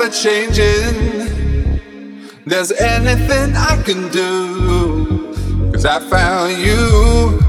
ever changing. There's anything I can do, cause I found you.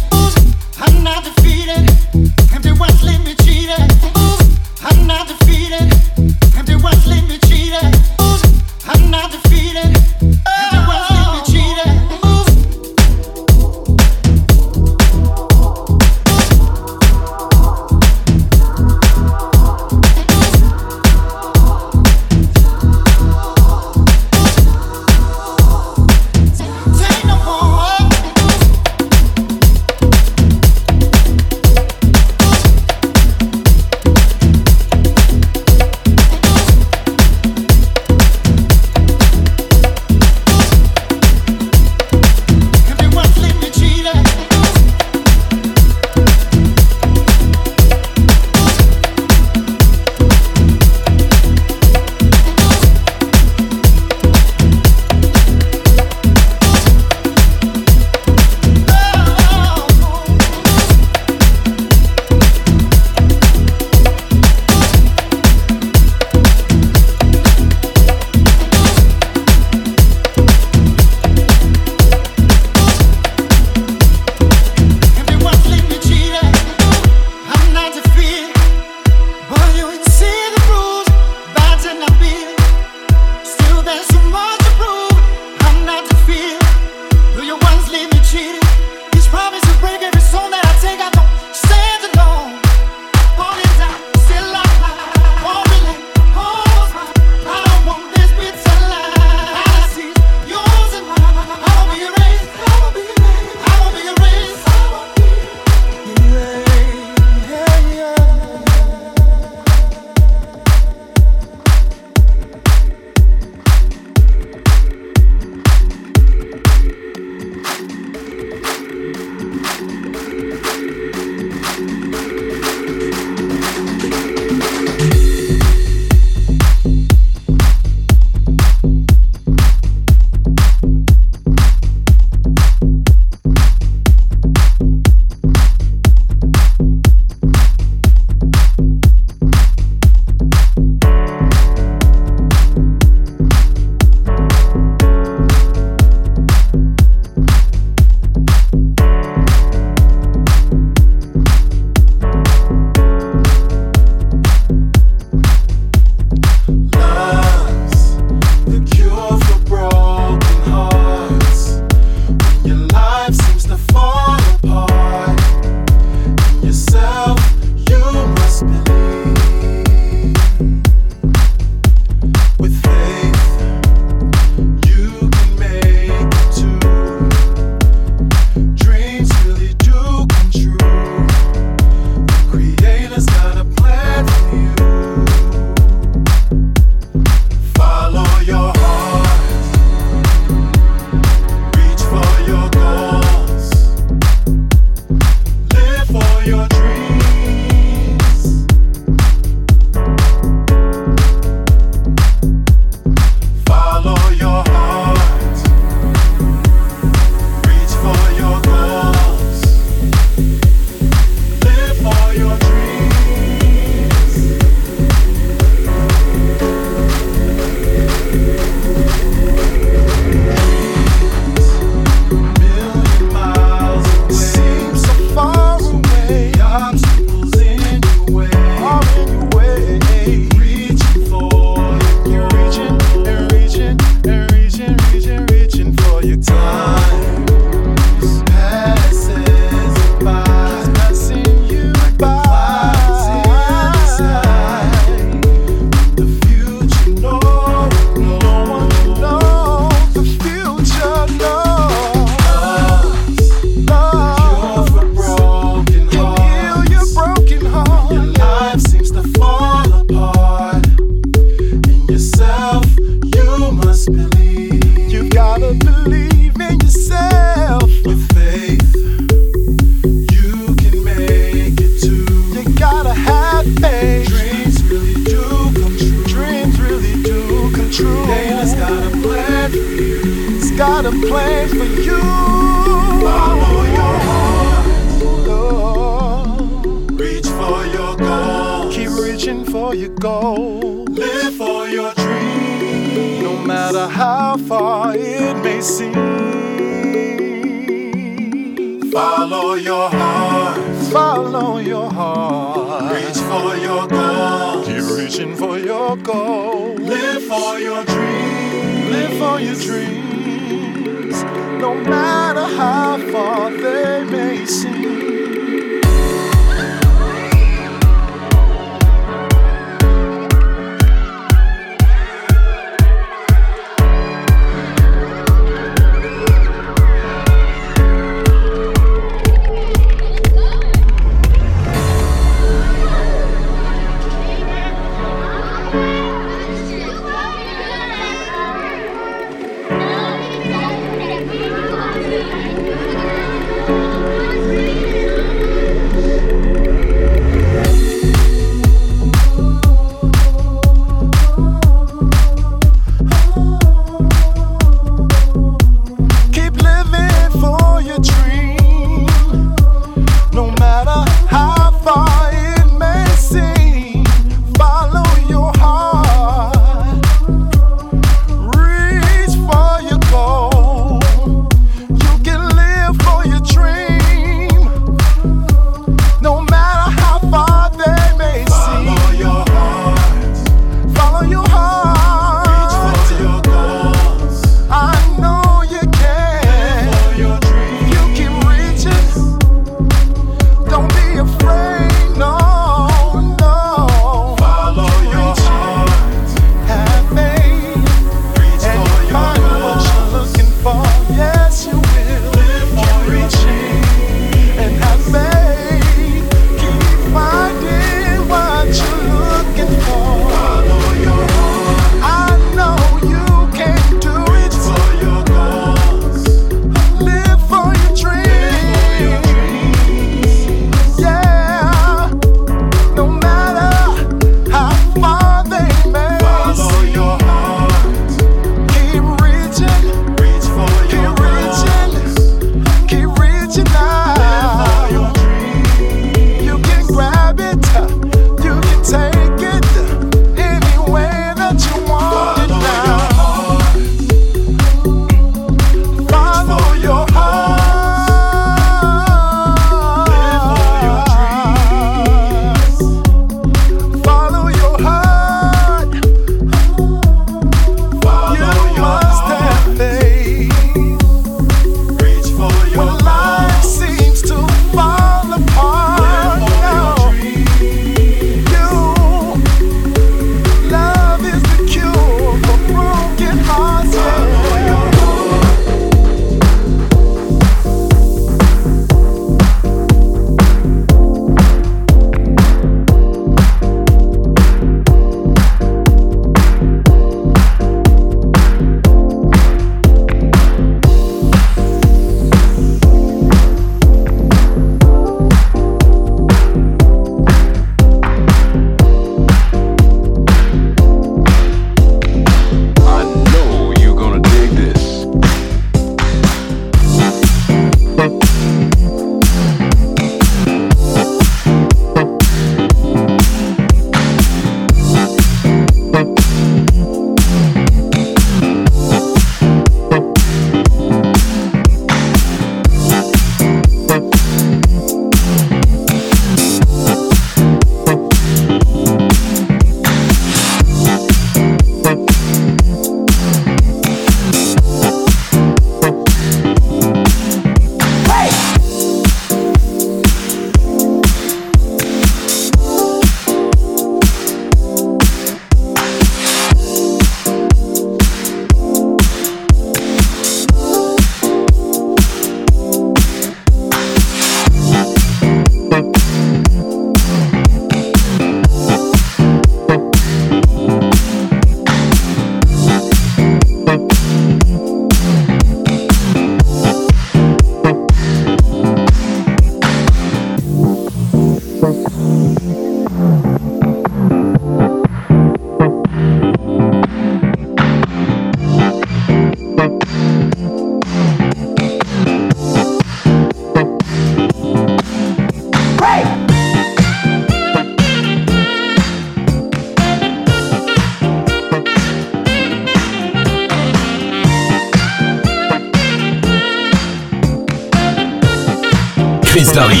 Chris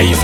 aí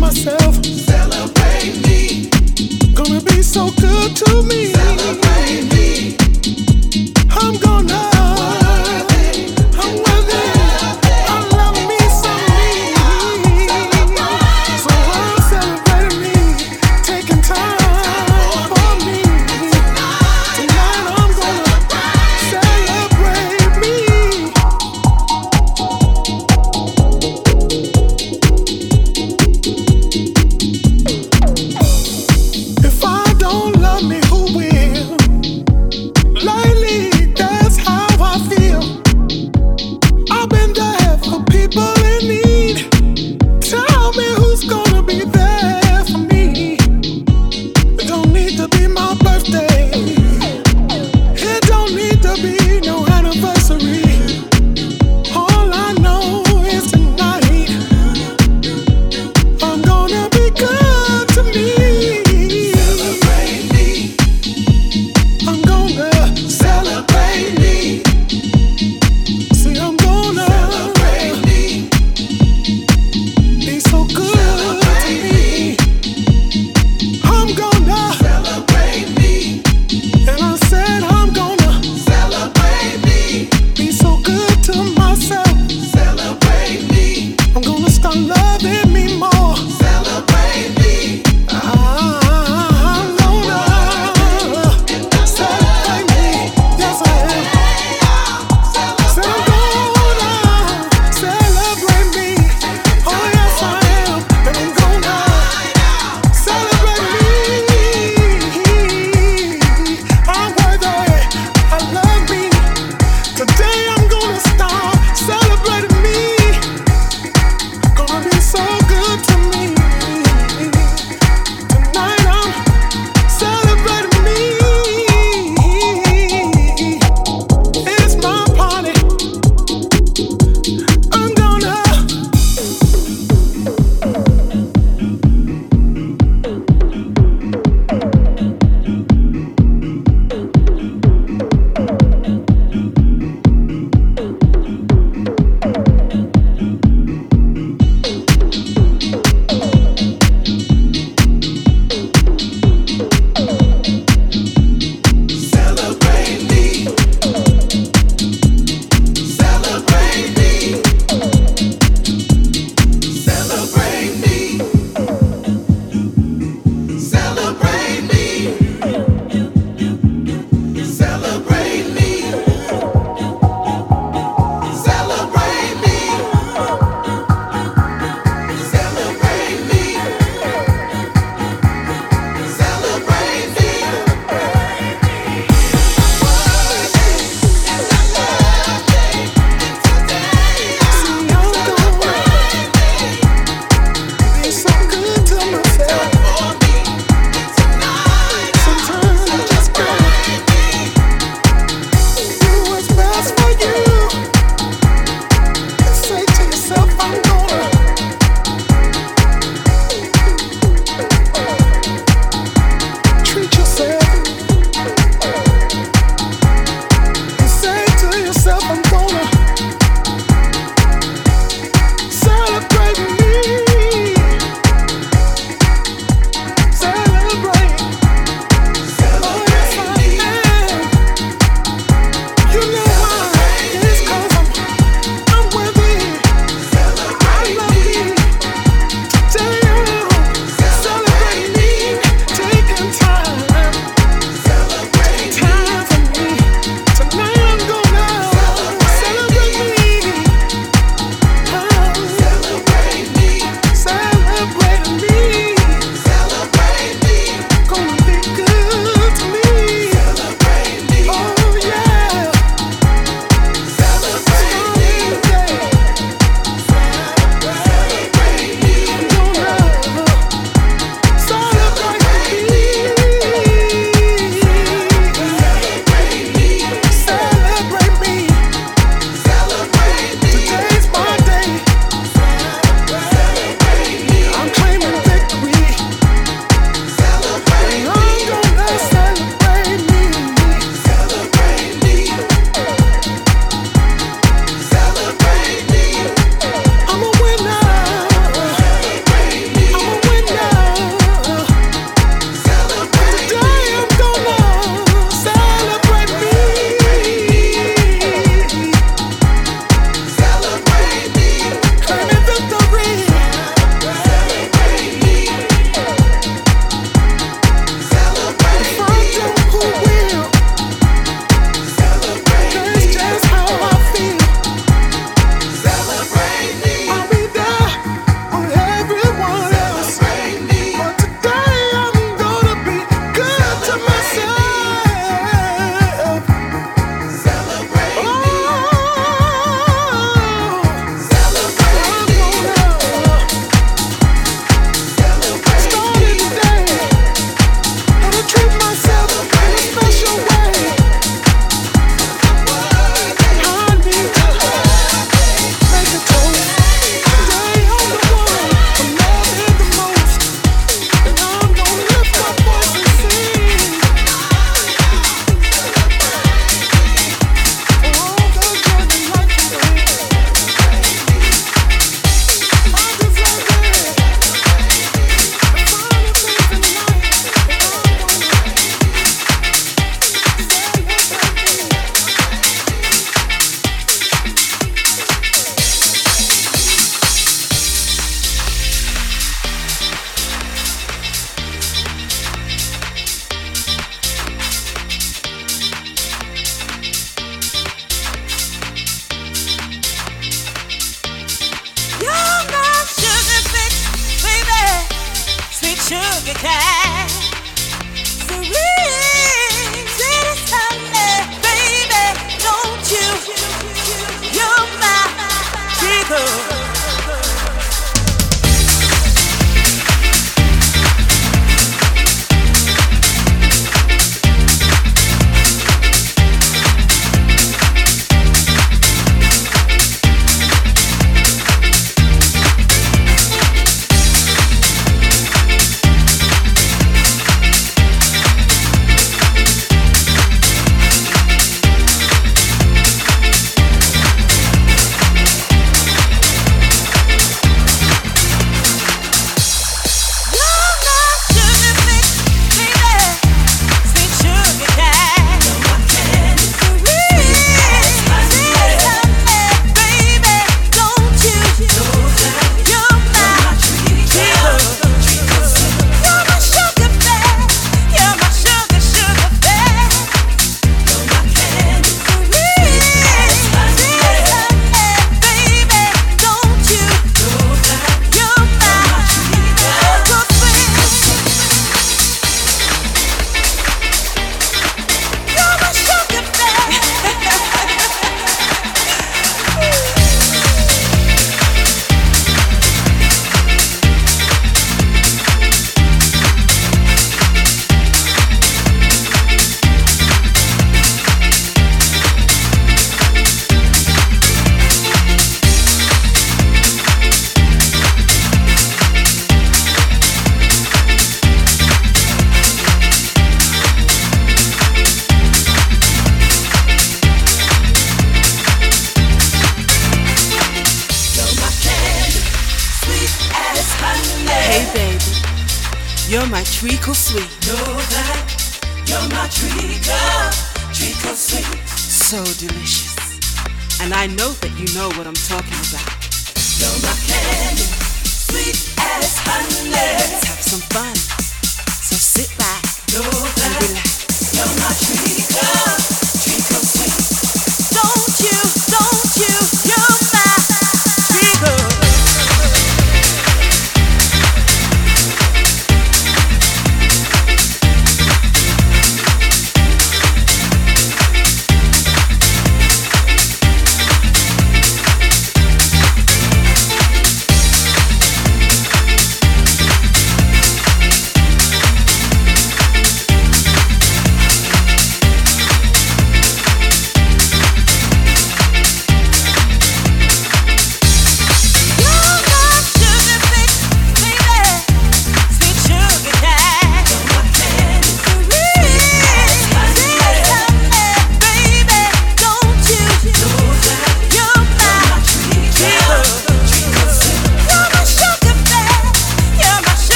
myself. Celebrate me. Gonna be so good to me. Celebrate me.